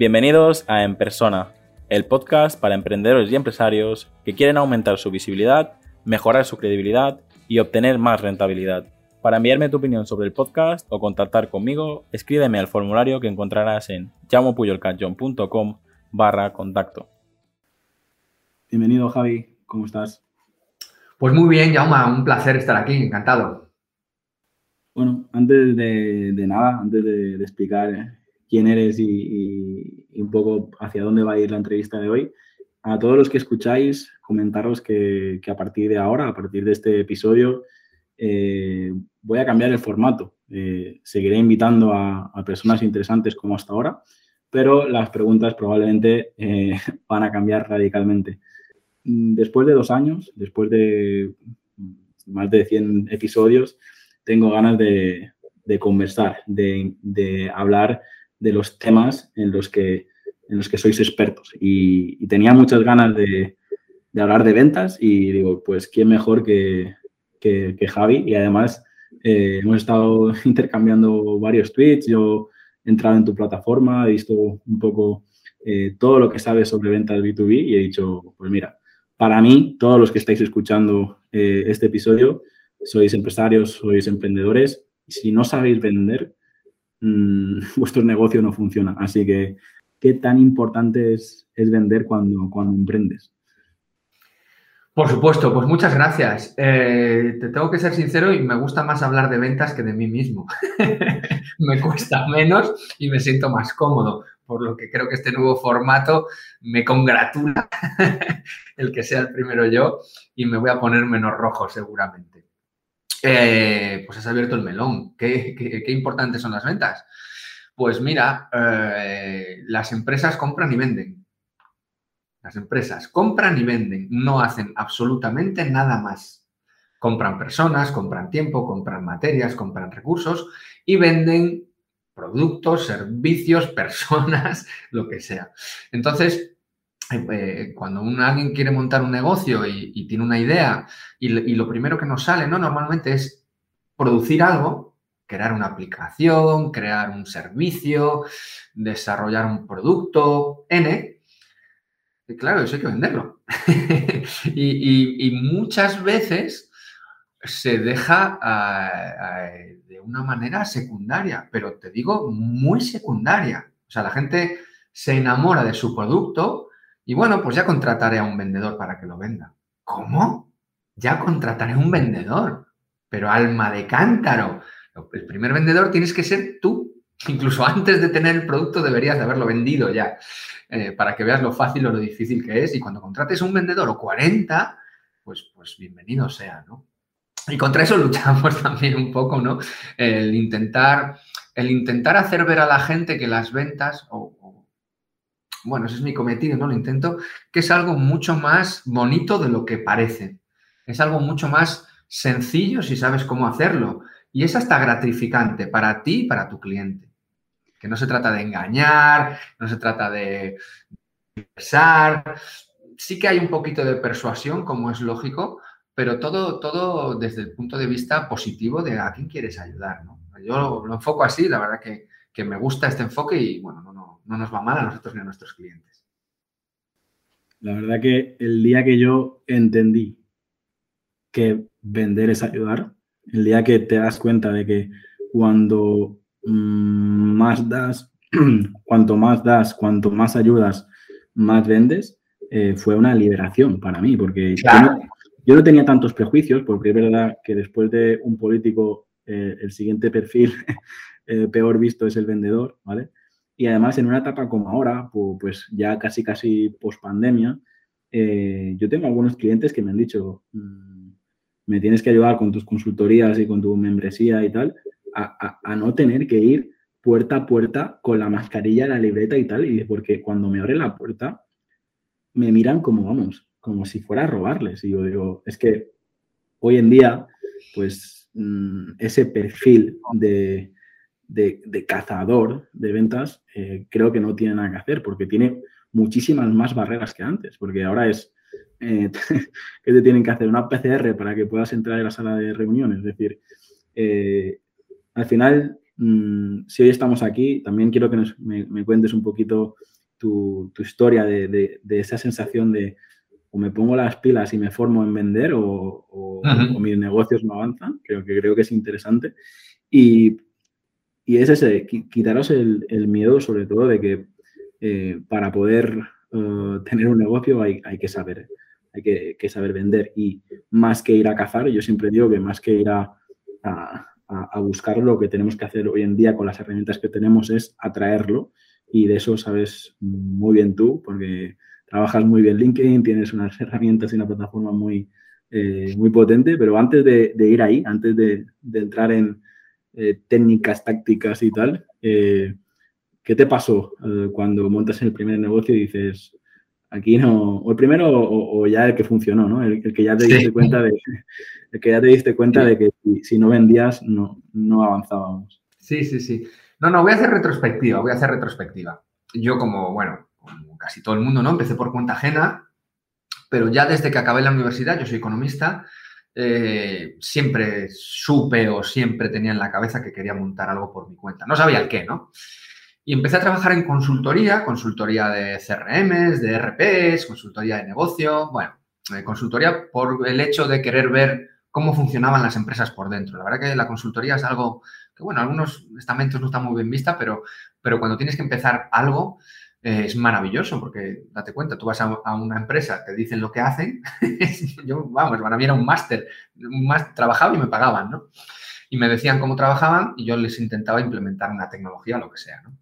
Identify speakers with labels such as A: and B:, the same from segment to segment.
A: Bienvenidos a En Persona, el podcast para emprendedores y empresarios que quieren aumentar su visibilidad, mejorar su credibilidad y obtener más rentabilidad. Para enviarme tu opinión sobre el podcast o contactar conmigo, escríbeme al formulario que encontrarás en llamopuyolcanchon.com barra contacto.
B: Bienvenido Javi, ¿cómo estás?
C: Pues muy bien, Jauma, un placer estar aquí, encantado.
B: Bueno, antes de, nada, antes de, explicar quién eres y, un poco hacia dónde va a ir la entrevista de hoy, a todos los que escucháis, comentaros que, a partir de ahora, a partir de este episodio, eh, voy a cambiar el formato. Eh, seguiré invitando a, personas interesantes como hasta ahora, pero las preguntas probablemente eh, van a cambiar radicalmente. Después de dos años, después de más de 100 episodios, tengo ganas de, conversar, de, hablar de los temas en los que, en los que sois expertos. Y, tenía muchas ganas de, hablar de ventas y digo, pues, ¿quién mejor que, Javi? Y además eh, hemos estado intercambiando varios tweets, yo he entrado en tu plataforma, he visto un poco eh, todo lo que sabes sobre ventas B2B y he dicho, pues mira, para mí, todos los que estáis escuchando eh, este episodio, sois empresarios, sois emprendedores. Si no sabéis vender, mm, vuestro negocio no funciona. Así que, ¿qué tan importante es, vender cuando, cuando emprendes?
C: Por supuesto, pues muchas gracias. Eh, te tengo que ser sincero y me gusta más hablar de ventas que de mí mismo. me cuesta menos y me siento más cómodo por lo que creo que este nuevo formato me congratula el que sea el primero yo y me voy a poner menos rojo seguramente. Eh, pues has abierto el melón. ¿Qué, importantes son las ventas? Pues mira, eh, las empresas compran y venden. Las empresas compran y venden, no hacen absolutamente nada más. Compran personas, compran tiempo, compran materias, compran recursos y venden productos, servicios, personas, lo que sea. Entonces, eh, cuando alguien quiere montar un negocio y, tiene una idea y, lo primero que nos sale, ¿no? Normalmente es producir algo, crear una aplicación, crear un servicio, desarrollar un producto, N. Y claro, eso hay que venderlo. y, muchas veces se deja de una manera secundaria, pero te digo muy secundaria. O sea, la gente se enamora de su producto y bueno, pues ya contrataré a un vendedor para que lo venda. ¿Cómo? Ya contrataré a un vendedor. Pero alma de cántaro. El primer vendedor tienes que ser tú. Incluso antes de tener el producto deberías de haberlo vendido ya. Eh, para que veas lo fácil o lo difícil que es. Y cuando contrates un vendedor o 40, pues, pues bienvenido sea, ¿no? Y contra eso luchamos también un poco, ¿no? El intentar, el intentar hacer ver a la gente que las ventas, bueno, ese es mi cometido, ¿no? Lo intento, que es algo mucho más bonito de lo que parece. Es algo mucho más sencillo si sabes cómo hacerlo. Y es hasta gratificante para ti y para tu cliente. Que no se trata de engañar, no se trata de pensar. Sí que hay un poquito de persuasión, como es lógico, pero todo, todo desde el punto de vista positivo de a quién quieres ayudar. ¿no? Yo lo, enfoco así, la verdad que, que, me gusta este enfoque y bueno, no, no, no nos va mal a nosotros ni a nuestros clientes.
B: La verdad que el día que yo entendí que vender es ayudar, el día que te das cuenta de que cuando mm, más das, cuanto más das, cuanto más ayudas, más vendes, eh, fue una liberación para mí, porque yo no tenía tantos prejuicios, porque es verdad que después de un político, eh, el siguiente perfil eh, peor visto es el vendedor, ¿vale? Y además en una etapa como ahora, pues ya casi casi post pandemia, eh, yo tengo algunos clientes que me han dicho, mm, me tienes que ayudar con tus consultorías y con tu membresía y tal, a, no tener que ir puerta a puerta con la mascarilla, la libreta y tal, y porque cuando me abren la puerta, me miran como, vamos, como si fuera a robarles. Y yo digo, es que hoy en día, pues mm, ese perfil de, cazador de ventas eh, creo que no tiene nada que hacer porque tiene muchísimas más barreras que antes, porque ahora es eh, que te tienen que hacer una PCR para que puedas entrar en la sala de reuniones. Es decir, eh, al final mm, si hoy estamos aquí, también quiero que me, cuentes un poquito tu, historia de, esa sensación de o me pongo las pilas y me formo en vender o, mis negocios no avanzan. Creo que, creo que es interesante. Y, es ese, quitaros el, miedo sobre todo de que eh, para poder eh, tener un negocio hay, hay que saber hay que, saber vender. Y más que ir a cazar, yo siempre digo que más que ir a, buscar lo que tenemos que hacer hoy en día con las herramientas que tenemos es atraerlo. Y de eso sabes muy bien tú porque trabajas muy bien LinkedIn, tienes unas herramientas y una plataforma muy, eh, muy potente, pero antes de, ir ahí, antes de, entrar en eh, técnicas, tácticas y tal, eh, ¿qué te pasó cuando montas el primer negocio y dices, Aquí no, o el primero o, ya el que funcionó, ¿no? El, que ya te diste cuenta de el que ya te diste cuenta de que si, no vendías no, no avanzábamos.
C: Sí, sí, sí. No, no, voy a hacer retrospectiva, voy a hacer retrospectiva. Yo como, bueno, como casi todo el mundo, ¿no? Empecé por cuenta ajena, pero ya desde que acabé la universidad, yo soy economista, eh, siempre supe o siempre tenía en la cabeza que quería montar algo por mi cuenta. No sabía el qué, ¿no? Y empecé a trabajar en consultoría, consultoría de CRMs, de RPs, consultoría de negocio, bueno, eh, consultoría por el hecho de querer ver cómo funcionaban las empresas por dentro. La verdad que la consultoría es algo que, bueno, algunos estamentos no están muy bien vista, pero, pero cuando tienes que empezar algo eh, es maravilloso porque, date cuenta, tú vas a, una empresa, te dicen lo que hacen, yo, vamos, para mí era un máster, más, trabajaba y me pagaban, ¿no? Y me decían cómo trabajaban y yo les intentaba implementar una tecnología lo que sea, ¿no?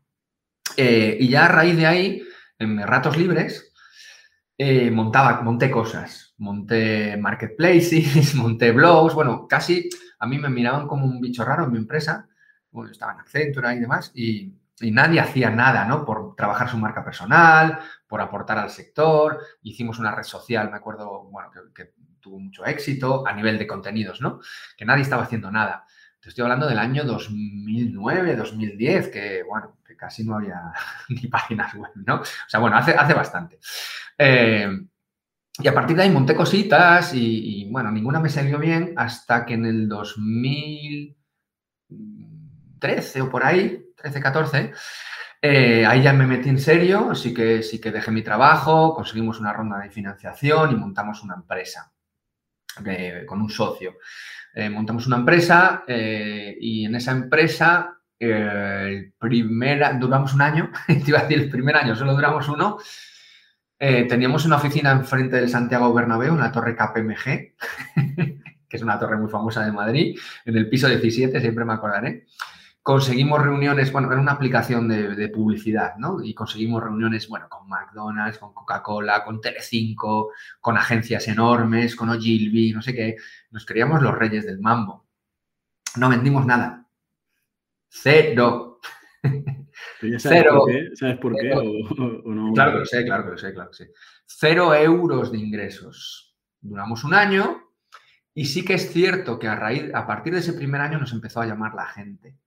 C: Eh, y ya a raíz de ahí, en ratos libres, eh, montaba, monté cosas. Monté marketplaces, monté blogs, bueno, casi a mí me miraban como un bicho raro en mi empresa. Bueno, estaba en Accenture y demás, y, nadie hacía nada, ¿no? Por trabajar su marca personal, por aportar al sector. Hicimos una red social, me acuerdo, bueno, que tuvo mucho éxito a nivel de contenidos, ¿no? Que nadie estaba haciendo nada. Te estoy hablando del año 2009, 2010, que, bueno, que casi no había ni páginas web, ¿no? O sea, bueno, hace, hace bastante. Eh, y a partir de ahí monté cositas y, bueno, ninguna me salió bien hasta que en el 2013 o por ahí, 13, 14, eh, ahí ya me metí en serio, así que sí que dejé mi trabajo, conseguimos una ronda de financiación y montamos una empresa eh, con un socio. Eh, montamos una empresa y en esa empresa eh, duramos un año, te iba a decir el primer año, solo duramos uno. teníamos una oficina enfrente del Santiago Bernabéu, en la torre KPMG, que es una torre muy famosa de Madrid, en el piso 17, siempre me acordaré conseguimos reuniones, bueno, era una aplicación de, publicidad, ¿no? Y conseguimos reuniones, bueno, con McDonald's, con Coca-Cola, con Telecinco, con agencias enormes, con Ogilvy, no sé qué. Nos creíamos los reyes del mambo. No vendimos nada. Cero.
B: sabes Cero. Por qué? ¿Sabes por qué?
C: Claro que lo sé, claro que lo sé, claro que sé. Cero euros de ingresos. Duramos un año y sí que es cierto que a raíz, a partir de ese primer año nos empezó a llamar la gente.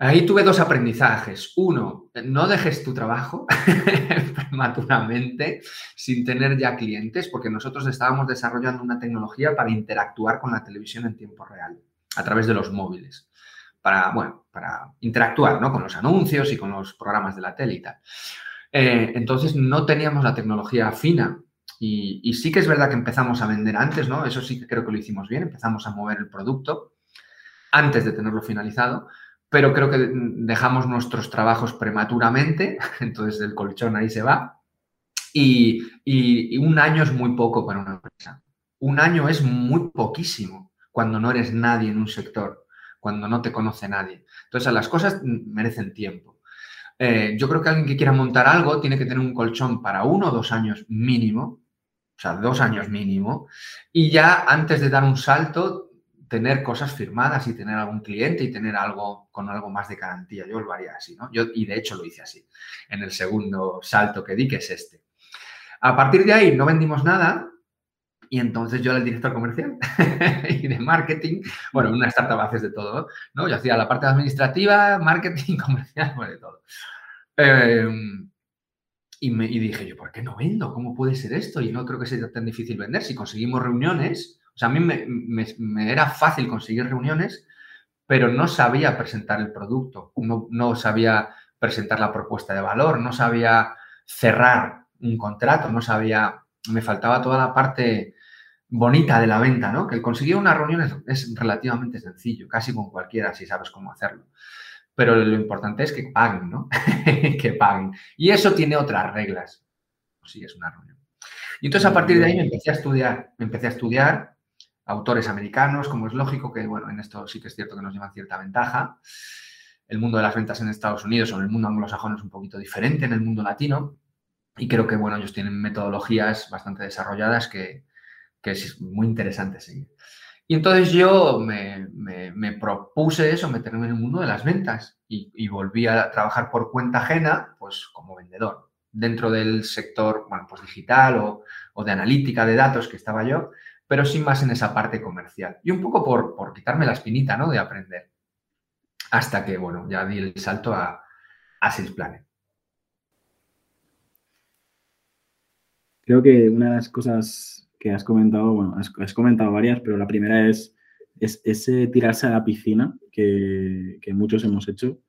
C: Ahí tuve dos aprendizajes. Uno, no dejes tu trabajo prematuramente sin tener ya clientes, porque nosotros estábamos desarrollando una tecnología para interactuar con la televisión en tiempo real, a través de los móviles. Para, bueno, para interactuar ¿no? con los anuncios y con los programas de la tele y tal. Eh, entonces no teníamos la tecnología fina y, y, sí que es verdad que empezamos a vender antes, ¿no? Eso sí que creo que lo hicimos bien, empezamos a mover el producto antes de tenerlo finalizado, pero creo que dejamos nuestros trabajos prematuramente, entonces el colchón ahí se va. Y, un año es muy poco para una empresa. Un año es muy poquísimo cuando no eres nadie en un sector, cuando no te conoce nadie. Entonces, las cosas merecen tiempo. Eh, yo creo que alguien que quiera montar algo tiene que tener un colchón para uno o dos años mínimo, o sea, dos años mínimo, y ya antes de dar un salto tener cosas firmadas y tener algún cliente y tener algo con algo más de garantía. Yo lo haría así, ¿no? Yo, y de hecho lo hice así, en el segundo salto que di, que es este. A partir de ahí no vendimos nada y entonces yo era el director comercial y de marketing, bueno, una startup haces de todo, ¿no? Yo hacía la parte administrativa, marketing, comercial, bueno, de todo. Em, y, me, y dije yo, ¿por qué no vendo? ¿Cómo puede ser esto? Y no creo que sea tan difícil vender. Si conseguimos reuniones, o sea, a mí me, era fácil conseguir reuniones, pero no sabía presentar el producto, no, no sabía presentar la propuesta de valor, no sabía cerrar un contrato, no sabía, me faltaba toda la parte bonita de la venta, ¿no? Que el conseguir una reunión es, relativamente sencillo, casi con cualquiera si sabes cómo hacerlo. Pero lo importante es que paguen, ¿no? que paguen. Y eso tiene otras reglas. Si es una reunión. Y entonces a partir de ahí me empecé a estudiar, me empecé a estudiar autores americanos, como es lógico, que bueno, en esto sí que es cierto que nos llevan cierta ventaja. El mundo de las ventas en Estados Unidos o en el mundo anglosajón es un poquito diferente en el mundo latino. Y creo que, bueno, ellos tienen metodologías bastante desarrolladas que, es muy interesante seguir. Y entonces yo me, propuse eso, meterme en el mundo de las ventas y, volví a trabajar por cuenta ajena, pues como vendedor, dentro del sector, bueno, pues digital o, o, de analítica de datos que estaba yo, pero sin más en esa parte comercial. Y un poco por, quitarme la espinita, ¿no? De aprender. Hasta que, bueno, ya di el salto a, a Planet.
B: Creo que una de las cosas que has comentado, bueno, has, comentado varias, pero la primera es, es ese tirarse a la piscina que, muchos hemos hecho.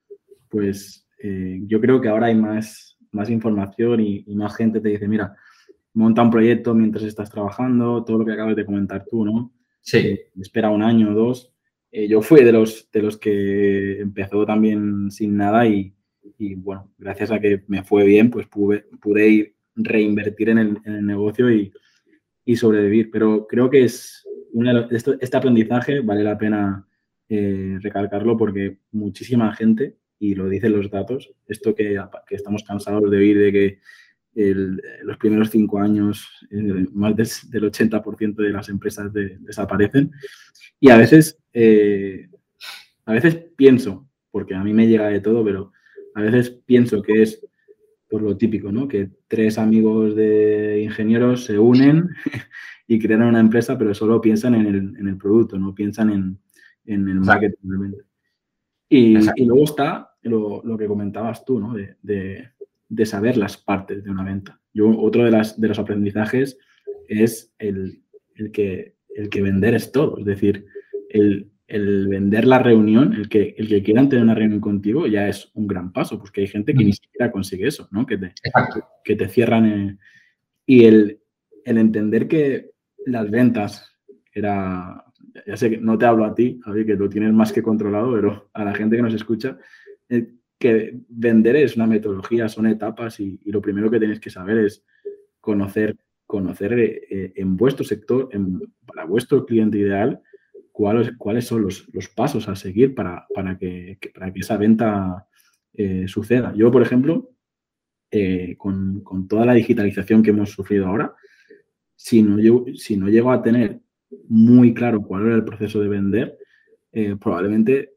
B: Pues eh, yo creo que ahora hay más, más información y, más gente te dice, mira, monta un proyecto mientras estás trabajando, todo lo que acabas de comentar tú, ¿no?
C: Sí.
B: Eh, espera un año o dos. Eh, yo fui de los, de los que empezó también sin nada y, y, bueno, gracias a que me fue bien, pues pude, pude ir reinvertir en el, negocio y, sobrevivir. Pero creo que es este aprendizaje vale la pena eh, recalcarlo porque muchísima gente, y lo dicen los datos, esto que, estamos cansados de oír de que los primeros cinco años eh, más del, 80% de las empresas desaparecen. Y a veces, eh, a veces pienso, porque a mí me llega de todo, pero a veces pienso que es por lo típico, ¿no? Que tres amigos de ingenieros se unen y crean una empresa, pero solo piensan en el, producto, no piensan en, el marketing. Y, y, luego está lo, que comentabas tú, ¿no? De, saber las partes de una venta. Yo, otro de, las, de los aprendizajes es el, que, el que vender es todo. Es decir, el, el vender la reunión, el que, el que quieran tener una reunión contigo ya es un gran paso, porque hay gente que ni siquiera consigue eso, ¿no? Que te, que te cierran. y el, entender que las ventas era, ya sé que no te hablo a ti, Javi, que lo tienes más que controlado, pero a la gente que nos escucha, eh, que vender es una metodología, son etapas y, lo primero que tenéis que saber es conocer, conocer eh, en vuestro sector, para vuestro cliente ideal, cuáles, cuáles son los, pasos a seguir para, que, para que esa venta eh, suceda. Yo, por ejemplo, eh, con, toda la digitalización que hemos sufrido ahora, si no, si no llego a tener muy claro cuál era el proceso de vender, eh, probablemente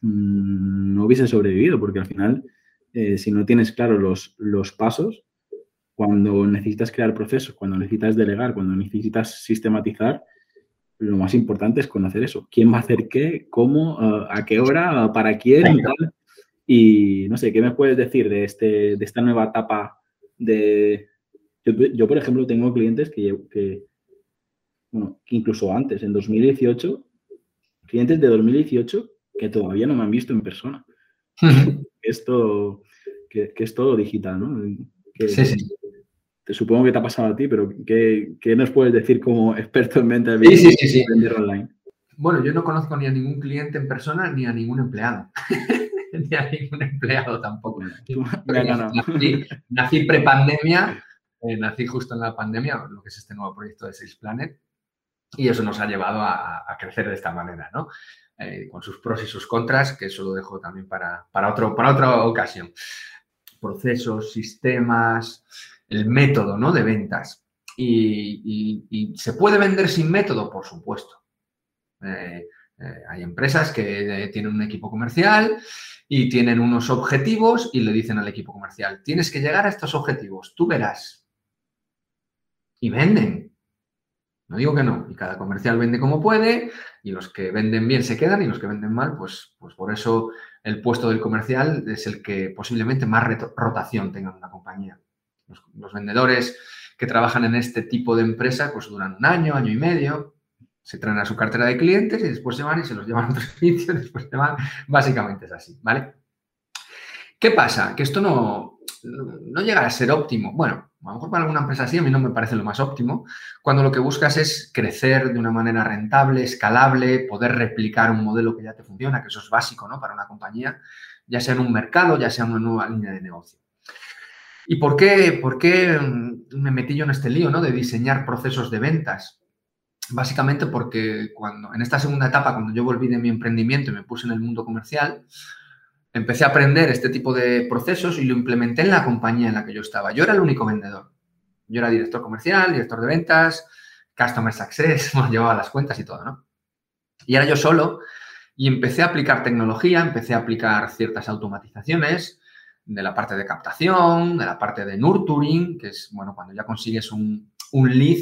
B: mm, no hubiese sobrevivido, porque al final, si no tienes claro los, los pasos, cuando necesitas crear procesos, cuando necesitas delegar, cuando necesitas sistematizar, lo más importante es conocer eso. ¿Quién va a hacer qué? ¿Cómo? ¿A qué hora? ¿Para quién? Y, no sé, ¿qué me puedes decir de, este, de esta nueva etapa de... Yo, por ejemplo, tengo clientes que, que, bueno, que incluso antes, en 2018, clientes de 2018 que todavía no me han visto en persona. Esto, que, que, es todo digital, ¿no?
C: sí, sí
B: supongo que te ha pasado a ti, pero ¿qué, nos puedes decir como experto en venta
C: de sí, sí, vender online? Bueno, yo no conozco ni a ningún cliente en persona ni a ningún empleado. ni a ningún empleado tampoco. nací, nací pre-pandemia, eh, nací justo en la pandemia, lo que es este nuevo proyecto de Sales Planet, y eso nos ha llevado a, crecer de esta manera, ¿no? Eh, con sus pros y sus contras, que eso lo dejo también para, para, otro, para otra ocasión. Procesos, sistemas, el método ¿no? de ventas. Y, se puede vender sin método, por supuesto. Eh, eh, hay empresas que tienen un equipo comercial y tienen unos objetivos y le dicen al equipo comercial, tienes que llegar a estos objetivos, tú verás. Y venden. No digo que no. Y cada comercial vende como puede y los que venden bien se quedan y los que venden mal, pues, pues por eso el puesto del comercial es el que posiblemente más rotación tenga en una compañía. Los, vendedores que trabajan en este tipo de empresa pues duran un año, año y medio Se traen a su cartera de clientes y después se van y se los llevan a otros sitios, después se van. Básicamente es así, ¿vale? ¿Qué pasa? Que esto no, no llega a ser óptimo. Bueno, a lo mejor para alguna empresa así a mí no me parece lo más óptimo, cuando lo que buscas es crecer de una manera rentable, escalable, poder replicar un modelo que ya te funciona, que eso es básico ¿no? para una compañía, ya sea en un mercado, ya sea en una nueva línea de negocio. ¿Y por qué, por qué mm, me metí yo en este lío ¿no? de diseñar procesos de ventas? Básicamente porque cuando en esta segunda etapa, cuando yo volví de mi emprendimiento y me puse en el mundo comercial, empecé a aprender este tipo de procesos y lo implementé en la compañía en la que yo estaba. Yo era el único vendedor. Yo era director comercial, director de ventas, customer success, llevaba las cuentas y todo, ¿no? Y era yo solo y empecé a aplicar tecnología, empecé a aplicar ciertas automatizaciones de la parte de captación, de la parte de nurturing, que es, bueno, cuando ya consigues un, un lead,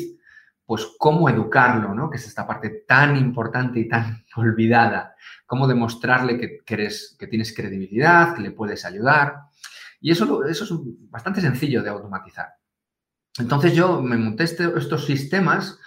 C: pues cómo educarlo, ¿no? Que es esta parte tan importante y tan olvidada. Cómo demostrarle que, eres, que tienes credibilidad, que le puedes ayudar. Y eso, es bastante sencillo de automatizar. Entonces yo me monté este, estos sistemas,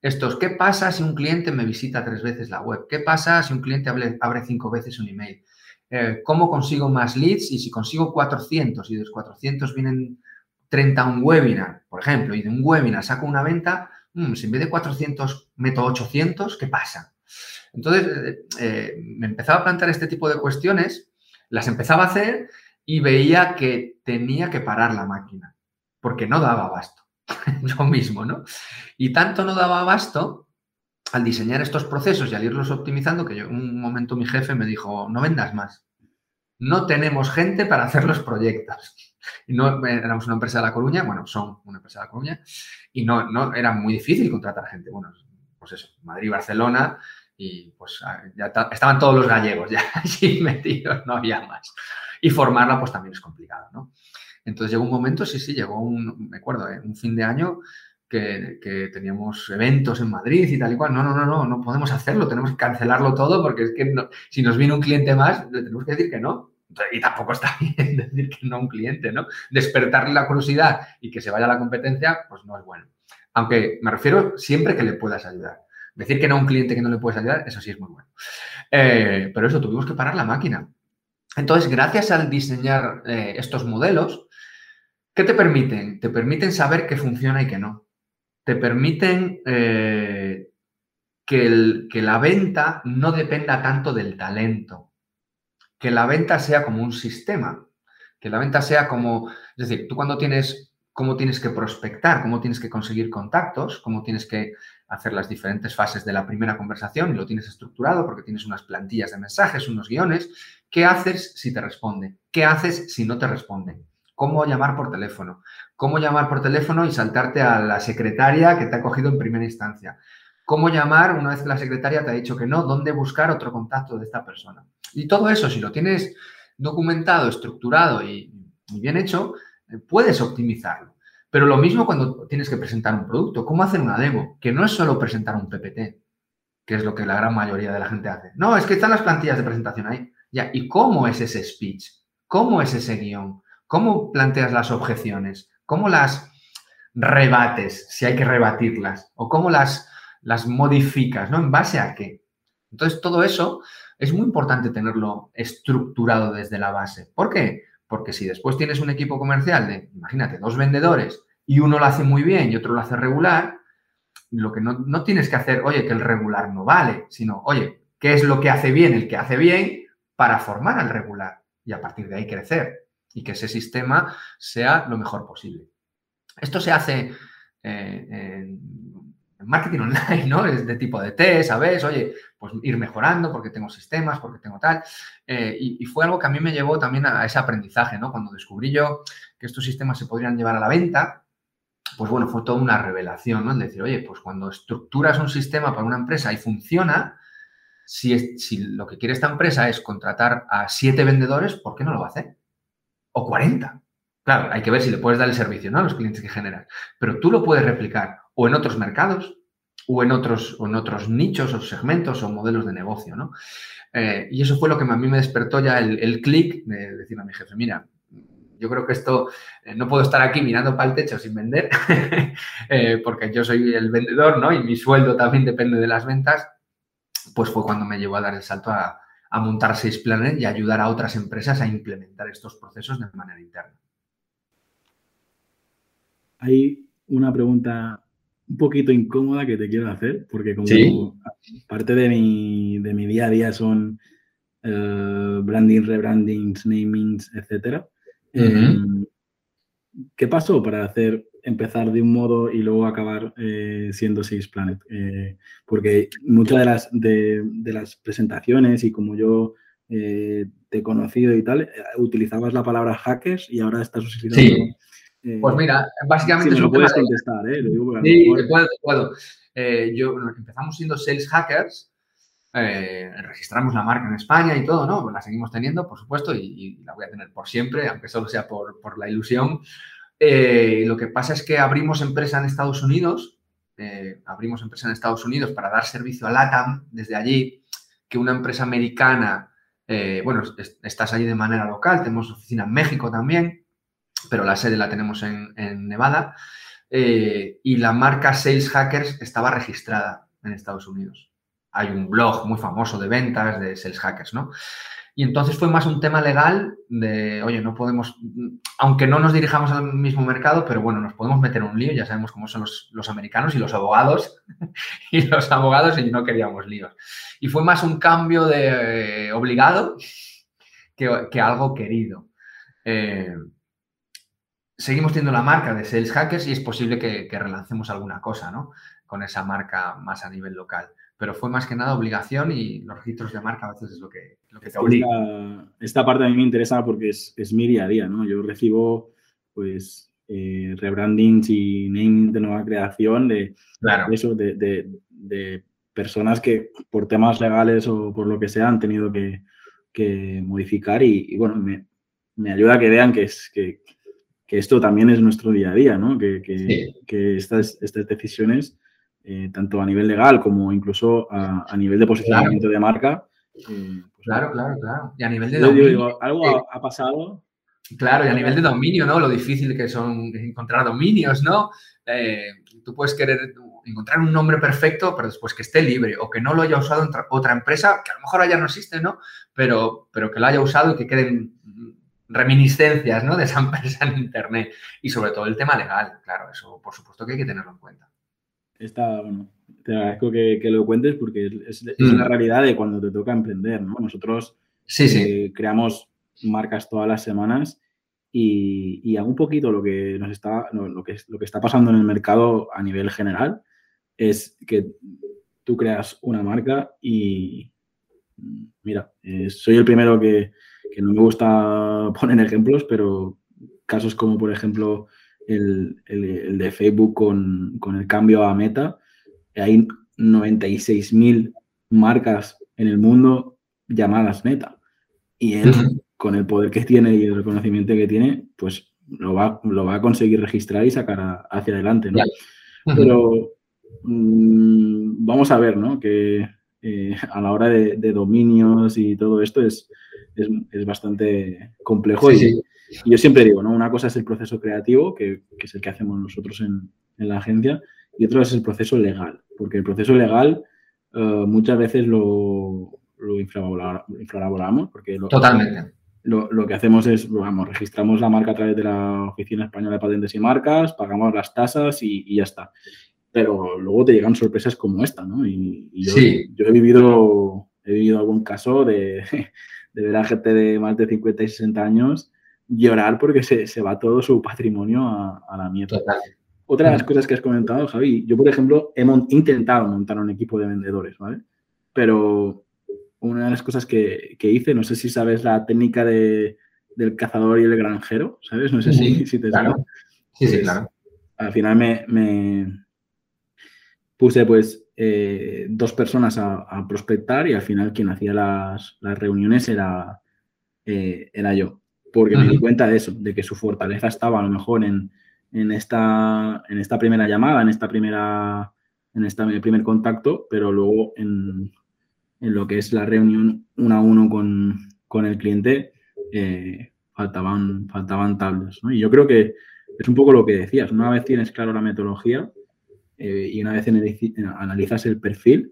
C: estos, ¿qué pasa si un cliente me visita tres veces la web? ¿Qué pasa si un cliente abre, abre cinco veces un email? Eh, ¿Cómo consigo más leads? Y si consigo 400 y de los 400 vienen 30 a un webinar, por ejemplo, y de un webinar saco una venta, Mm, si en vez de 400 meto 800, ¿qué pasa? Entonces, eh, eh, me empezaba a plantear este tipo de cuestiones, las empezaba a hacer y veía que tenía que parar la máquina, porque no daba abasto, yo mismo, ¿no? Y tanto no daba abasto al diseñar estos procesos y al irlos optimizando, que yo, un momento mi jefe me dijo, no vendas más, no tenemos gente para hacer los proyectos. No éramos una empresa de La Coruña, bueno, son una empresa de La Coruña, y no, no era muy difícil contratar gente. Bueno, pues eso, Madrid, Barcelona, y pues ah, ya estaban todos los gallegos ya allí metidos, no había más. Y formarla pues también es complicado, ¿no? Entonces llegó un momento, sí, sí, llegó un, me acuerdo, ¿eh? un fin de año que, que, teníamos eventos en Madrid y tal y cual. No, no, no, no, no podemos hacerlo, tenemos que cancelarlo todo porque es que si nos viene un cliente más, le tenemos que decir que no. Y tampoco está bien decir que no a un cliente, ¿no? Despertarle la curiosidad y que se vaya a la competencia, pues no es bueno. Aunque me refiero siempre que le puedas ayudar. Decir que no a un cliente que no le puedes ayudar, eso sí es muy bueno. Eh, pero eso, tuvimos que parar la máquina. Entonces, gracias al diseñar eh, estos modelos, ¿qué te permiten? Te permiten saber qué funciona y qué no. Te permiten eh, que, que la venta no dependa tanto del talento que la venta sea como un sistema, que la venta sea como, es decir, tú cuando tienes, cómo tienes que prospectar, cómo tienes que conseguir contactos, cómo tienes que hacer las diferentes fases de la primera conversación y lo tienes estructurado porque tienes unas plantillas de mensajes, unos guiones, ¿qué haces si te responde? ¿Qué haces si no te responde? ¿Cómo llamar por teléfono? ¿Cómo llamar por teléfono y saltarte a la secretaria que te ha cogido en primera instancia? ¿Cómo llamar una vez que la secretaria te ha dicho que no? ¿Dónde buscar otro contacto de esta persona? Y todo eso, si lo tienes documentado, estructurado y, bien hecho, eh, puedes optimizarlo. Pero lo mismo cuando tienes que presentar un producto. ¿Cómo hacer una demo? Que no es solo presentar un PPT, que es lo que la gran mayoría de la gente hace. No, es que están las plantillas de presentación ahí. Ya, ¿y cómo es ese speech? ¿Cómo es ese guion? ¿Cómo planteas las objeciones? ¿Cómo las rebates, si hay que rebatirlas? ¿O cómo las, las modificas? ¿No? ¿En base a qué? Entonces, todo eso es muy importante tenerlo estructurado desde la base. ¿Por qué? Porque si después tienes un equipo comercial de, imagínate, dos vendedores y uno lo hace muy bien y otro lo hace regular, lo que no, tienes que hacer, oye, que el regular no vale, sino, oye, ¿qué es lo que hace bien el que hace bien para formar al regular y a partir de ahí crecer y que ese sistema sea lo mejor posible? Esto se hace eh, marketing online, ¿no? Es de tipo de test, ¿sabes? Oye, pues ir mejorando porque tengo sistemas, porque tengo tal. Eh, y, fue algo que a mí me llevó también a ese aprendizaje, ¿no? Cuando descubrí yo que estos sistemas se podrían llevar a la venta, pues bueno, fue toda una revelación, ¿no? Es decir, oye, pues cuando estructuras un sistema para una empresa y funciona, si, si lo que quiere esta empresa es contratar a siete vendedores, ¿por qué no lo va a hacer? O 40. Claro, hay que ver si le puedes dar el servicio, ¿no? A los clientes que generas. Pero tú lo puedes replicar o en otros mercados, o en otros, en otros nichos o segmentos o modelos de negocio, ¿no? Eh, y eso fue lo que a mí me despertó ya el, clic de decir a mi jefe, mira, yo creo que esto, eh, no puedo estar aquí mirando para el techo sin vender, eh, porque yo soy el vendedor, ¿no? Y mi sueldo también depende de las ventas, pues fue cuando me llevó a dar el salto a, a montar seis planes y ayudar a otras empresas a implementar estos procesos de manera interna.
B: Hay una pregunta un poquito incómoda que te quiero hacer, porque como parte de mi, de mi, día a día son uh, branding, rebrandings, namings, etc. Em, ¿Qué pasó para hacer empezar de un modo y luego acabar eh, siendo Six Planet? Eh, porque muchas de las, de, de, las presentaciones y como yo eh, te he conocido y tal, utilizabas la palabra hackers y ahora estás utilizando...
C: Sí. Pues mira, básicamente...
B: Si me lo puedes contestar, ¿eh? Lo
C: digo sí, te puedo, te puedo. yo, empezamos siendo sales hackers, eh, registramos la marca en España y todo, ¿no? Pues la seguimos teniendo, por supuesto, y, la voy a tener por siempre, aunque solo sea por, por la ilusión. Eh, lo que pasa es que abrimos empresa en Estados Unidos, eh, abrimos empresa en Estados Unidos para dar servicio a LATAM desde allí, que una empresa americana, bueno, estás allí de manera local, tenemos oficina en México también, pero la sede la tenemos en, Nevada, y la marca Sales Hackers estaba registrada en Estados Unidos hay un blog muy famoso de ventas de sales hackers, ¿no? Y entonces fue más un tema legal de, oye, no podemos, aunque no nos dirijamos al mismo mercado, pero bueno, nos podemos meter en un lío, ya sabemos cómo son los, americanos y los abogados, y los abogados y no queríamos líos. Y fue más un cambio de eh, obligado que, algo querido. Eh, seguimos teniendo la marca de Sales Hackers y es posible que, que relancemos alguna cosa, ¿no? Con esa marca más a nivel local pero fue más que nada obligación y los registros de marca a veces es lo que, lo que te obliga.
B: Esta, parte a mí me interesa porque es, es, mi día a día, ¿no? Yo recibo, pues, eh, rebrandings y naming de nueva creación de, eso, de, de, personas que por temas legales o por lo que sea han tenido que, que modificar y, bueno, me, me, ayuda a que vean que, es, que, que, esto también es nuestro día a día, ¿no? Que, que estas, estas decisiones eh, tanto a nivel legal como incluso a, nivel de posicionamiento de marca.
C: Eh, pues claro, claro, claro. Y a nivel de dominio.
B: algo ha, pasado.
C: Claro, y a nivel de dominio, ¿no? Lo difícil que son encontrar dominios, ¿no? Eh, tú puedes querer encontrar un nombre perfecto, pero después que esté libre o que no lo haya usado otra empresa, que a lo mejor ya no existe, ¿no? Pero, pero que lo haya usado y que queden reminiscencias, ¿no? De esa empresa en Internet. Y sobre todo el tema legal, claro, eso por supuesto que hay que tenerlo en cuenta
B: esta, bueno, te agradezco que, lo cuentes porque es, mm. la realidad de cuando te toca emprender, ¿no? Nosotros
C: sí,
B: eh, creamos marcas todas las semanas y, y un poquito lo que nos está, lo, que, lo que está pasando en el mercado a nivel general es que tú creas una marca y mira, eh, soy el primero que, que no me gusta poner ejemplos, pero casos como por ejemplo el, de Facebook con, el cambio a Meta. Hay 96.000 marcas en el mundo llamadas Meta. Y él, con el poder que tiene y el reconocimiento que tiene, pues lo va, lo va a conseguir registrar y sacar hacia adelante, ¿no? Pero mm, vamos a ver, ¿no? Que eh, a la hora de, dominios y todo esto es, es, bastante complejo y, y yo siempre digo, ¿no? Una cosa es el proceso creativo, que, es el que hacemos nosotros en, la agencia, y otro es el proceso legal, porque el proceso legal eh, muchas veces lo, lo infravaloramos, porque lo,
C: Totalmente.
B: Lo, que hacemos es, vamos, registramos la marca a través de la Oficina Española de Patentes y Marcas, pagamos las tasas y, ya está. Pero luego te llegan sorpresas como esta, ¿no? Y, yo, yo, he vivido he vivido algún caso de, de ver a gente de más de 50 y 60 años llorar porque se, va todo su patrimonio a, la mierda. Otra de las cosas que has comentado, Javi, yo, por ejemplo, he intentado montar un equipo de vendedores, ¿vale? Pero una de las cosas que, hice, no sé si sabes la técnica de, del cazador y el granjero, ¿sabes? No sé si, te
C: claro. Sí, sí, pues, claro.
B: Al final me, puse pues eh, dos personas a, prospectar y al final quien hacía las, reuniones era, eh, era yo porque me di cuenta de eso, de que su fortaleza estaba a lo mejor en, esta, en esta primera llamada, en esta primera, en este primer contacto, pero luego en, lo que es la reunión uno a uno con, el cliente, eh, faltaban, faltaban tablas. ¿no? Y yo creo que es un poco lo que decías. Una vez tienes claro la metodología eh, y una vez analizas el perfil,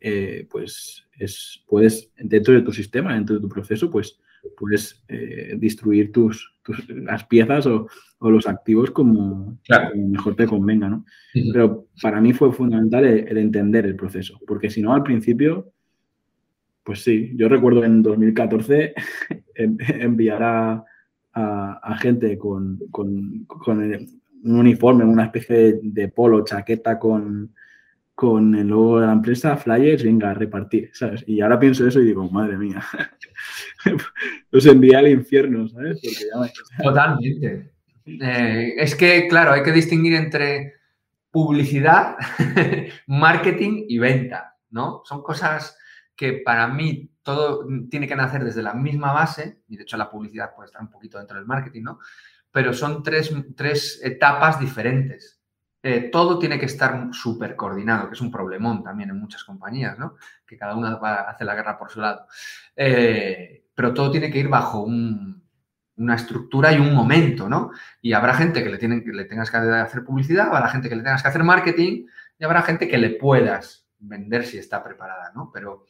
B: eh, pues es, puedes, dentro de tu sistema, dentro de tu proceso, pues puedes eh, distribuir tus, las piezas o, los activos como, mejor te convenga, ¿no? Pero para mí fue fundamental el, entender el proceso, porque si no, al principio, pues sí, yo recuerdo en 2014 enviar a, gente con, con, un uniforme, una especie de polo, chaqueta con, con el logo de la empresa, flyers, venga, a repartir. Y ahora pienso eso y digo, madre mía, los envié al infierno, ¿sabes?
C: Totalmente. Eh, es que, claro, hay que distinguir entre publicidad, marketing y venta, ¿no? Son cosas que para mí todo tiene que nacer desde la misma base, y de hecho la publicidad puede estar un poquito dentro del marketing, ¿no? Pero son tres, tres etapas diferentes. Eh, todo tiene que estar súper coordinado, que es un problemón también en muchas compañías, ¿no? Que cada una va a hacer la guerra por su lado. Eh, pero todo tiene que ir bajo una estructura y un momento, ¿no? Y habrá gente que le, tienen, que le tengas que hacer publicidad, habrá gente que le tengas que hacer marketing y habrá gente que le puedas vender si está preparada, ¿no? Pero,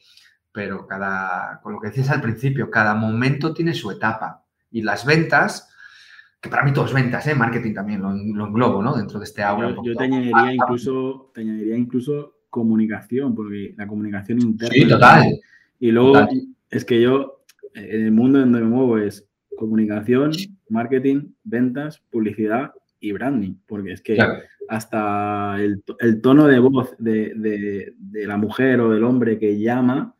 C: pero cada, con lo que decías al principio, cada momento tiene su etapa. Y las ventas que para mí todo es ventas, ¿eh? marketing también lo, englobo, ¿no? Dentro de este aula.
B: Yo, te, añadiría incluso, te añadiría incluso comunicación, porque la comunicación interna.
C: Sí, total.
B: Y luego es que yo, en el mundo donde me muevo es comunicación, marketing, ventas, publicidad y branding, porque es que hasta el, tono de voz de, la mujer o del hombre que llama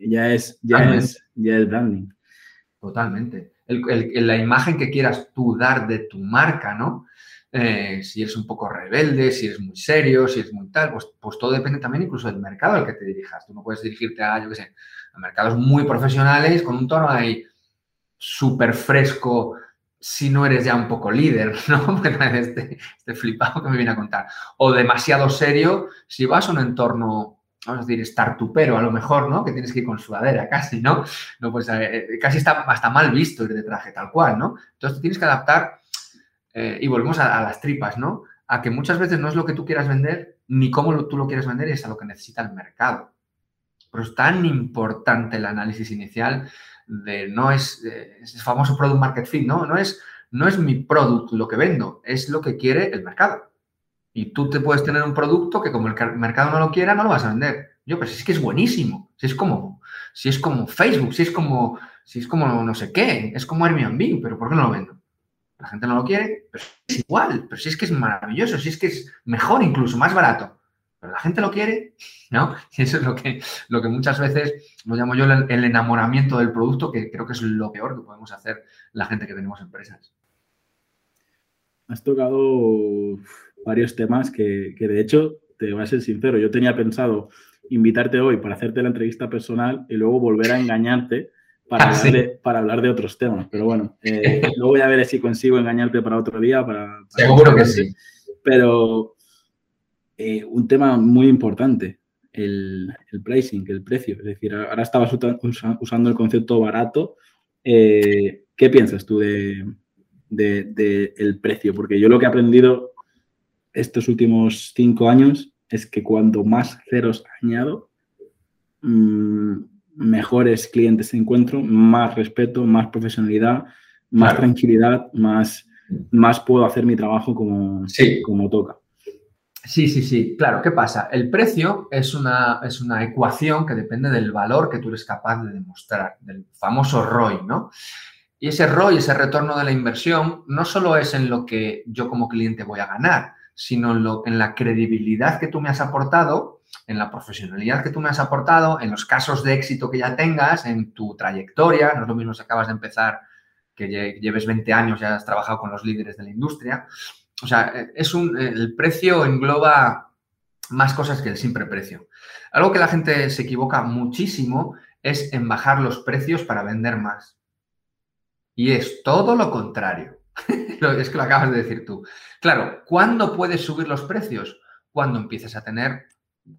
B: ya es, ya es, ya es branding.
C: Totalmente la imagen que quieras tú dar de tu marca, ¿no? Eh, si eres un poco rebelde, si eres muy serio, si eres muy tal, pues, pues todo depende también incluso del mercado al que te dirijas. Tú no puedes dirigirte a, yo qué sé, a mercados muy profesionales con un tono ahí súper fresco si no eres ya un poco líder, ¿no? Este, este flipado que me viene a contar. O demasiado serio si vas a un entorno vamos a decir, startupero a lo mejor, ¿no? Que tienes que ir con sudadera casi, ¿no? no pues, eh, casi está hasta mal visto ir de traje tal cual, ¿no? Entonces tienes que adaptar eh, y volvemos a, las tripas, ¿no? A que muchas veces no es lo que tú quieras vender ni cómo tú lo quieres vender, es a lo que necesita el mercado. Pero es tan importante el análisis inicial de no es eh, ese famoso product market fit, ¿no? No es, no es mi product lo que vendo, es lo que quiere el mercado. Y tú te puedes tener un producto que como el mercado no lo quiera, no lo vas a vender. Yo, si es que es buenísimo. Si es como, si es como Facebook, si es como, si es como no sé qué, es como Airbnb, pero ¿por qué no lo vendo? La gente no lo quiere, pero es igual, pero si es que es maravilloso, si es que es mejor incluso, más barato. Pero la gente lo quiere, ¿no? Y eso es lo que, lo que muchas veces lo llamo yo el enamoramiento del producto, que creo que es lo peor que podemos hacer la gente que tenemos empresas.
B: Has tocado varios temas que, de hecho, te voy a ser sincero, yo tenía pensado invitarte hoy para hacerte la entrevista personal y luego volver a engañarte para, ah, hablar, de, para hablar de otros temas. Pero bueno, eh, luego ya veré si consigo engañarte para otro día. Para,
C: Seguro que sí.
B: Pero eh, un tema muy importante, el, pricing, el precio. Es decir, ahora estabas usando el concepto barato. Eh, ¿Qué piensas tú de, el precio? Porque yo lo que he aprendido estos últimos cinco años es que cuanto más ceros añado, mm, mejores clientes encuentro, más respeto, más profesionalidad, más tranquilidad, más, más puedo hacer mi trabajo como, como toca.
C: Sí, sí, sí. Claro, ¿qué pasa? El precio es una, es una ecuación que depende del valor que tú eres capaz de demostrar, del famoso ROI, ¿no? Y ese ROI, ese retorno de la inversión, no solo es en lo que yo como cliente voy a ganar, sino en, lo, en la credibilidad que tú me has aportado, en la profesionalidad que tú me has aportado, en los casos de éxito que ya tengas, en tu trayectoria. No es lo mismo si acabas de empezar que lleves 20 años, ya has trabajado con los líderes de la industria. O sea, eh, es un, el precio engloba más cosas que el simple precio. Algo que la gente se equivoca muchísimo es en bajar los precios para vender más. Y es todo lo contrario. es que lo acabas de decir tú. Claro, ¿cuándo puedes subir los precios? Cuando empieces a tener,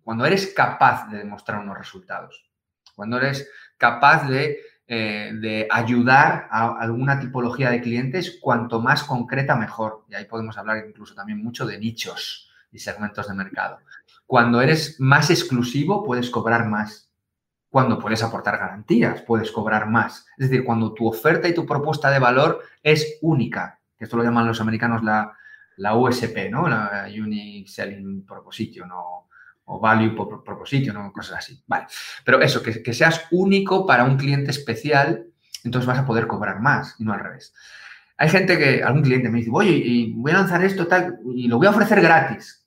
C: cuando eres capaz de demostrar unos resultados. Cuando eres capaz de eh, de ayudar a alguna tipología de clientes, cuanto más concreta, mejor. Y ahí podemos hablar incluso también mucho de nichos y segmentos de mercado. Cuando eres más exclusivo, puedes cobrar más. Cuando puedes aportar garantías, puedes cobrar más. Es decir, cuando tu oferta y tu propuesta de valor es única, esto lo llaman los americanos la, la USP, ¿no? La Unique Selling Proposition o, o Value Proposition o cosas así. Vale. Pero eso, que, que, seas único para un cliente especial, entonces vas a poder cobrar más y no al revés. Hay gente que, algún cliente me dice, oye, y voy a lanzar esto tal, y lo voy a ofrecer gratis.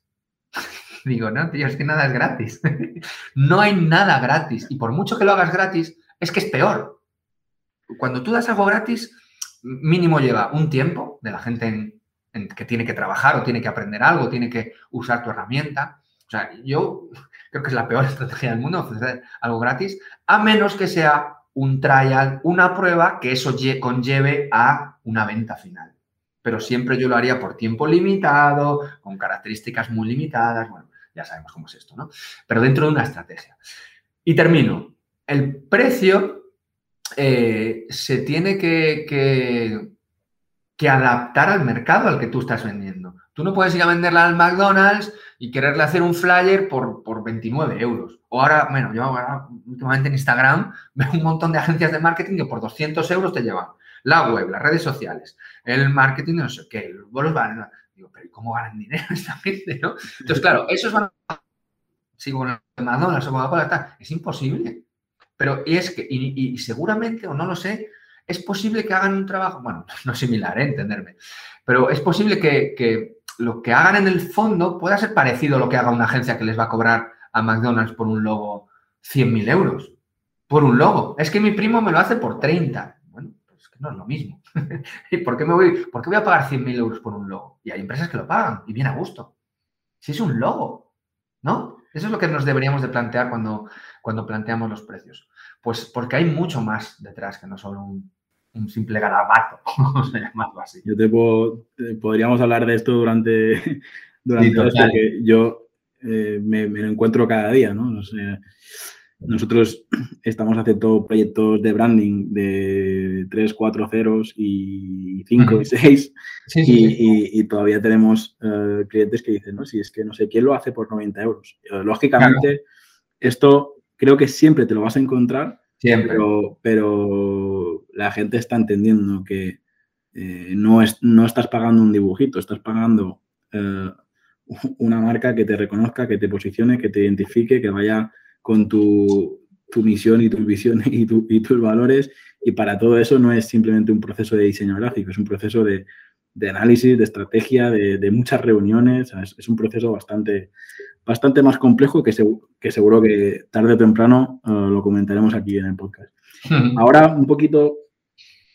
C: Digo, no, tío, es que nada es gratis. no hay nada gratis. Y por mucho que lo hagas gratis, es que es peor. Cuando tú das algo gratis, mínimo lleva un tiempo de la gente en, que tiene que trabajar o tiene que aprender algo, tiene que usar tu herramienta. O sea, yo creo que es la peor estrategia del mundo ofrecer algo gratis, a menos que sea un trial, una prueba que eso conlleve a una venta final. Pero siempre yo lo haría por tiempo limitado, con características muy limitadas. Bueno, ya sabemos cómo es esto, ¿no? Pero dentro de una estrategia. Y termino. El precio eh, se tiene que, adaptar al mercado al que tú estás vendiendo. Tú no puedes ir a venderla al McDonald's y quererle hacer un flyer por, por 29 euros. O ahora, bueno, yo ahora últimamente en Instagram veo un montón de agencias de marketing que por 200 euros te llevan la web, las redes sociales, el marketing, no sé qué, los bolos. Digo, pero ¿cómo ganan dinero esta gente, no? Entonces, claro, van a... Sigo con McDonald's o Coca-Cola, es imposible. Pero y es que, y, y seguramente, o no lo sé, es posible que hagan un trabajo, bueno, no similar, ¿eh? entenderme, pero es posible que, que, lo que hagan en el fondo pueda ser parecido a lo que haga una agencia que les va a cobrar a McDonald's por un logo 100.000 euros. Por un logo. Es que mi primo me lo hace por 30. No es lo mismo. ¿Y por qué, me voy, por qué voy a pagar 100.000 euros por un logo? Y hay empresas que lo pagan y bien a gusto. Si es un logo, ¿no? Eso es lo que nos deberíamos de plantear cuando, cuando planteamos los precios. Pues porque hay mucho más detrás que no solo un, un simple garabato, vamos a llamarlo así.
B: Yo te puedo, eh, podríamos hablar de esto durante, durante sí, esto, que yo eh, me, me, lo encuentro cada día, ¿no? no sé, nosotros estamos haciendo proyectos de branding de 3, 4 ceros y 5 uh -huh. y 6 sí, y, sí. Y, y, todavía tenemos uh, clientes que dicen, no, si es que no sé quién lo hace por 90 euros. Uh, lógicamente, claro. esto creo que siempre te lo vas a encontrar,
C: siempre.
B: Pero, pero la gente está entendiendo que eh, no, es, no estás pagando un dibujito, estás pagando eh, una marca que te reconozca, que te posicione, que te identifique, que vaya con tu, tu misión y tu visión y, tu, y, tus valores. Y para todo eso no es simplemente un proceso de diseño gráfico, es un proceso de, de análisis, de estrategia, de, de muchas reuniones. Es, es, un proceso bastante, bastante más complejo que, se, que seguro que tarde o temprano uh, lo comentaremos aquí en el podcast. Hmm. Ahora, un poquito,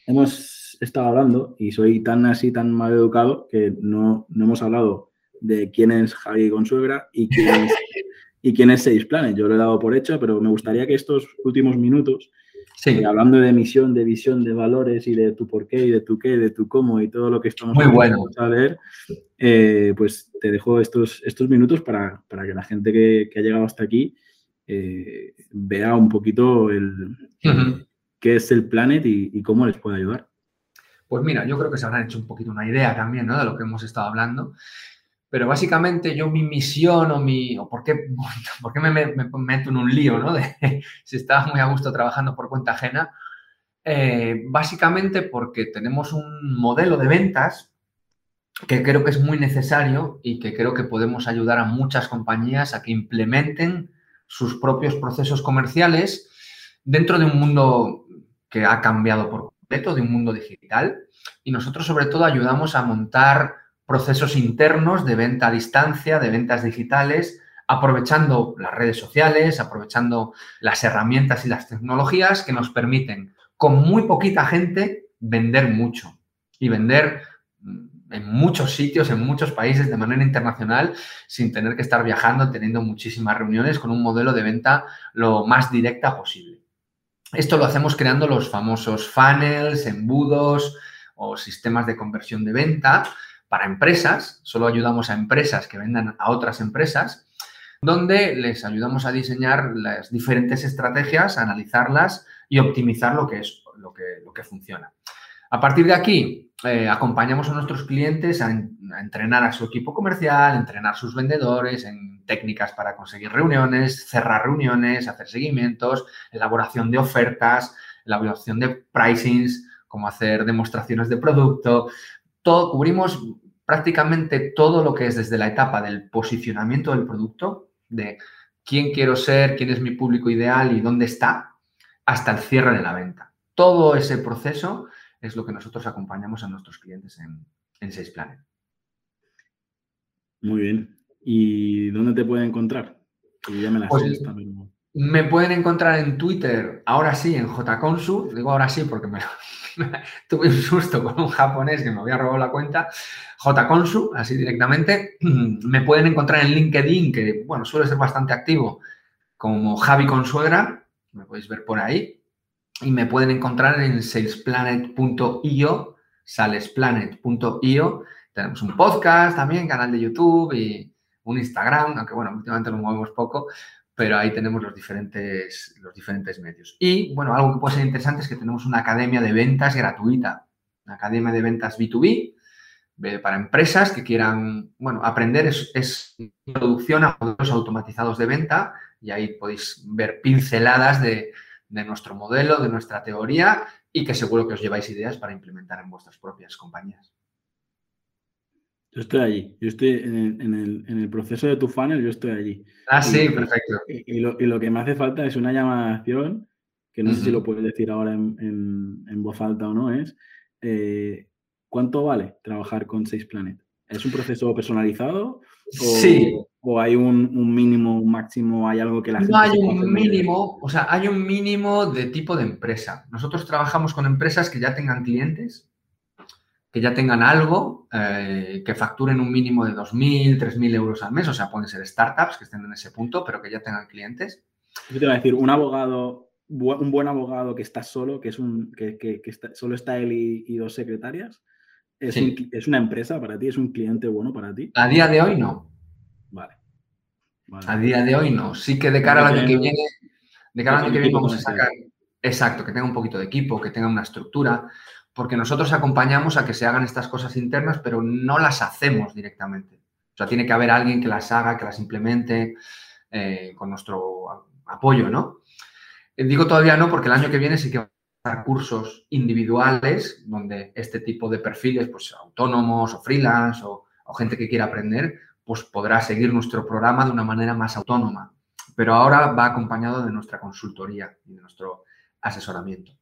B: hemos estado hablando y soy tan así, tan mal educado que no, no hemos hablado de quién es Javi Consuegra y quién es, y quién es Seis Planes. Yo lo he dado por hecho, pero me gustaría que estos últimos minutos, sí. eh, hablando de misión, de visión, de valores y de tu por qué y de tu qué, de tu cómo y todo lo que estamos
C: Muy bueno.
B: a ver, eh, pues te dejo estos, estos minutos para, para que la gente que, que, ha llegado hasta aquí eh, vea un poquito el, uh -huh. qué es el Planet y, y cómo les puede ayudar.
C: Pues mira, yo creo que se habrán hecho un poquito una idea también ¿no? de lo que hemos estado hablando. Pero básicamente yo mi misión o mi... o por qué, por qué me, me, me, meto en un lío, ¿no? De si estaba muy a gusto trabajando por cuenta ajena. Eh, básicamente porque tenemos un modelo de ventas que creo que es muy necesario y que creo que podemos ayudar a muchas compañías a que implementen sus propios procesos comerciales dentro de un mundo que ha cambiado por completo, de un mundo digital. Y nosotros sobre todo ayudamos a montar procesos internos de venta a distancia, de ventas digitales, aprovechando las redes sociales, aprovechando las herramientas y las tecnologías que nos permiten, con muy poquita gente, vender mucho y vender en muchos sitios, en muchos países de manera internacional, sin tener que estar viajando, teniendo muchísimas reuniones, con un modelo de venta lo más directa posible. Esto lo hacemos creando los famosos funnels, embudos o sistemas de conversión de venta, para empresas, solo ayudamos a empresas que vendan a otras empresas, donde les ayudamos a diseñar las diferentes estrategias, analizarlas y optimizar lo que es lo, que, lo que funciona. A partir de aquí, eh, acompañamos a nuestros clientes a, entrenar a su equipo comercial, entrenar a sus vendedores en técnicas para conseguir reuniones, cerrar reuniones, hacer seguimientos, elaboración de ofertas, elaboración de pricings, como hacer demostraciones de producto. Todo, cubrimos prácticamente todo lo que es desde la etapa del posicionamiento del producto, de quién quiero ser, quién es mi público ideal y dónde está, hasta el cierre de la venta. Todo ese proceso es lo que nosotros acompañamos a nuestros clientes en, en Sales Planet.
B: Muy bien. ¿Y dónde te pueden encontrar?
C: Ya me, pues, me pueden encontrar en Twitter, ahora sí, en JConsu. Digo ahora sí porque me, tuve un susto con un japonés que me había robado la cuenta. JConsu, así directamente. Me pueden encontrar en LinkedIn, que bueno, suele ser bastante activo, como Javi Consuegra. Me podéis ver por ahí y me pueden encontrar en salesplanet.io, salesplanet.io. Tenemos un podcast también, canal de YouTube y un Instagram, aunque bueno, últimamente lo movemos poco, pero ahí tenemos los diferentes, los diferentes medios. Y bueno, algo que puede ser interesante es que tenemos una academia de ventas gratuita, una academia de ventas B2B para empresas que quieran, bueno, aprender es, es introducción a modelos automatizados de venta y ahí podéis ver pinceladas de, de nuestro modelo, de nuestra teoría y que seguro que os lleváis ideas para implementar en vuestras propias compañías.
B: Yo estoy allí, yo estoy en el, proceso de tu funnel, yo estoy allí.
C: Ah, sí, perfecto.
B: Y, lo, que me hace falta es una llamación, que no sé si lo puedes decir ahora en, voz alta o no, es eh, ¿cuánto vale trabajar con Six Planet? ¿Es un proceso personalizado?
C: sí.
B: ¿O hay un, mínimo, un máximo, hay algo que la gente...
C: No hay un mínimo, o sea, hay un mínimo de tipo de empresa. Nosotros trabajamos con empresas que ya tengan clientes, que ya tengan algo, eh, que facturen un mínimo de 2.000, 3.000 euros al mes, o sea, pueden ser startups que estén en ese punto, pero que ya tengan clientes.
B: Yo te iba a decir, un abogado, un buen abogado que está solo, que es un que, solo está él y, dos secretarias, ¿es, ¿es una empresa para ti? ¿Es un cliente bueno para ti?
C: A día de hoy no.
B: Vale.
C: A día de hoy no. Sí que de cara al año que viene, de cara al año que viene vamos a sacar, exacto, que tenga un poquito de equipo, que tenga una estructura, porque nosotros acompañamos a que se hagan estas cosas internas, pero no las hacemos directamente. O sea, tiene que haber alguien que las haga, que las implemente eh, con nuestro apoyo, ¿no? Eh, digo todavía no, porque el año que viene sí que va a haber cursos individuales donde este tipo de perfiles, pues autónomos o freelance o gente que quiera aprender, pues podrá seguir nuestro programa de una manera más autónoma. Pero ahora va acompañado de nuestra consultoría y de nuestro asesoramiento.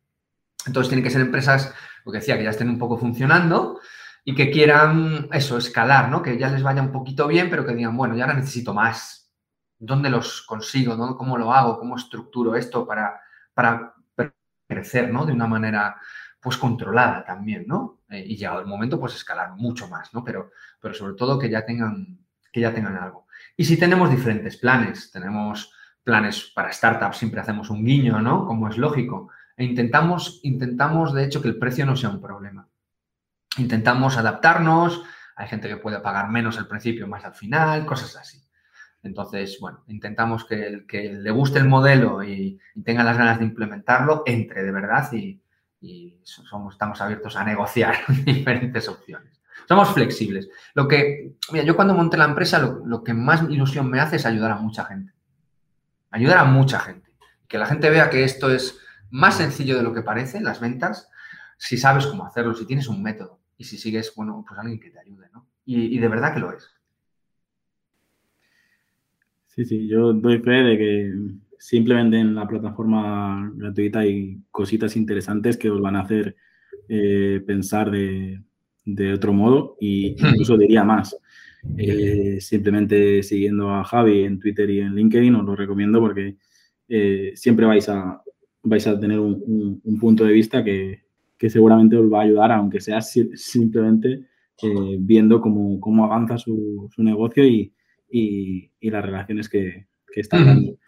C: Entonces tienen que ser empresas, lo que decía, que ya estén un poco funcionando y que quieran eso, escalar, ¿no? Que ya les vaya un poquito bien, pero que digan, bueno, ya ahora necesito más. ¿Dónde los consigo? ¿Cómo lo hago? ¿Cómo estructuro esto para, para crecer, ¿no? De una manera, pues, controlada también, ¿no? Eh, y llegado el momento, pues, escalar mucho más, ¿no? Pero, pero sobre todo que ya tengan que ya tengan algo. Y si tenemos diferentes planes, tenemos planes para startups, siempre hacemos un guiño, ¿no? Como es lógico. E intentamos, intentamos, de hecho, que el precio no sea un problema. Intentamos adaptarnos, hay gente que puede pagar menos al principio, más al final, cosas así. Entonces, bueno, intentamos que le guste el modelo y, tenga las ganas de implementarlo, entre de verdad y, estamos abiertos a negociar diferentes opciones. Somos flexibles. Lo que, mira, yo cuando monté la empresa, lo, que más ilusión me hace es ayudar a mucha gente. Ayudar a mucha gente. Que la gente vea que esto es más sencillo de lo que parece, las ventas, si sabes cómo hacerlo, si tienes un método y si sigues, bueno, pues alguien que te ayude, ¿no? Y, de verdad que lo es.
B: Sí, sí, yo doy fe de que simplemente en la plataforma gratuita hay cositas interesantes que os van a hacer eh, pensar de, de otro modo y incluso diría más. Eh, simplemente siguiendo a Javi en Twitter y en LinkedIn os lo recomiendo porque eh, siempre vais a, vais a tener un, punto de vista que, seguramente os va a ayudar, aunque sea simplemente eh, viendo cómo, avanza su, negocio y, las relaciones que, que está dando.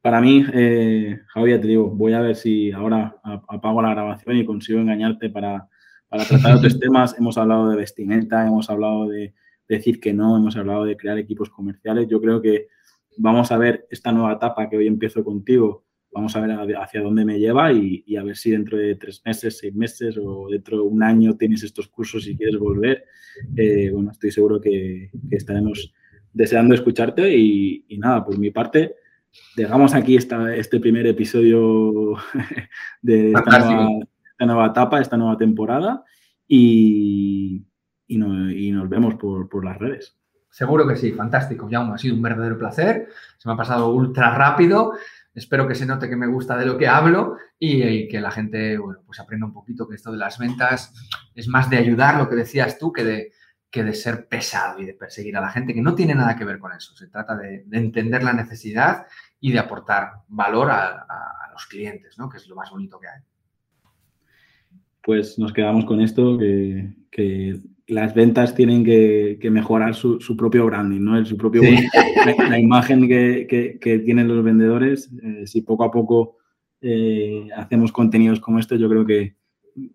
B: Para mí, Javi, te digo, voy a ver si ahora apago la grabación y consigo engañarte para para tratar otros temas. Hemos hablado de vestimenta, hemos hablado de, decir que no, hemos hablado de crear equipos comerciales. Yo creo que vamos a ver esta nueva etapa que hoy empiezo contigo. Vamos a ver hacia dónde me lleva y, a ver si dentro de tres meses, seis meses o dentro de un año tienes estos cursos y quieres volver. Eh, bueno, estoy seguro que, estaremos deseando escucharte y, nada, por mi parte, dejamos aquí esta, este primer episodio de esta nueva, etapa, esta nueva temporada y, nos vemos por, las redes.
C: Seguro que sí, fantástico, Jaume, ha sido un verdadero placer, se me ha pasado ultra rápido espero que se note que me gusta de lo que hablo y, que la gente, bueno, pues aprenda un poquito que esto de las ventas es más de ayudar, lo que decías tú, que de, que de ser pesado y de perseguir a la gente, que no tiene nada que ver con eso. Se trata de, entender la necesidad y de aportar valor a, los clientes, ¿no? Que es lo más bonito que hay.
B: Pues nos quedamos con esto, que, las ventas tienen que, mejorar su, propio branding, ¿no? su propio, la, imagen que, tienen los vendedores. Eh, si poco a poco eh, hacemos contenidos como este, yo creo que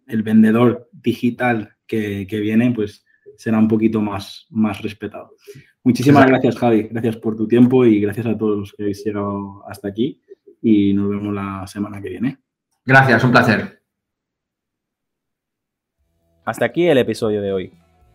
B: el vendedor digital que, viene, pues será un poquito más, más respetado. Muchísimas gracias, Javi. Gracias por tu tiempo y gracias a todos los que habéis llegado hasta aquí. Y nos vemos la semana que viene.
C: Gracias, un placer.
A: Hasta aquí el episodio de hoy.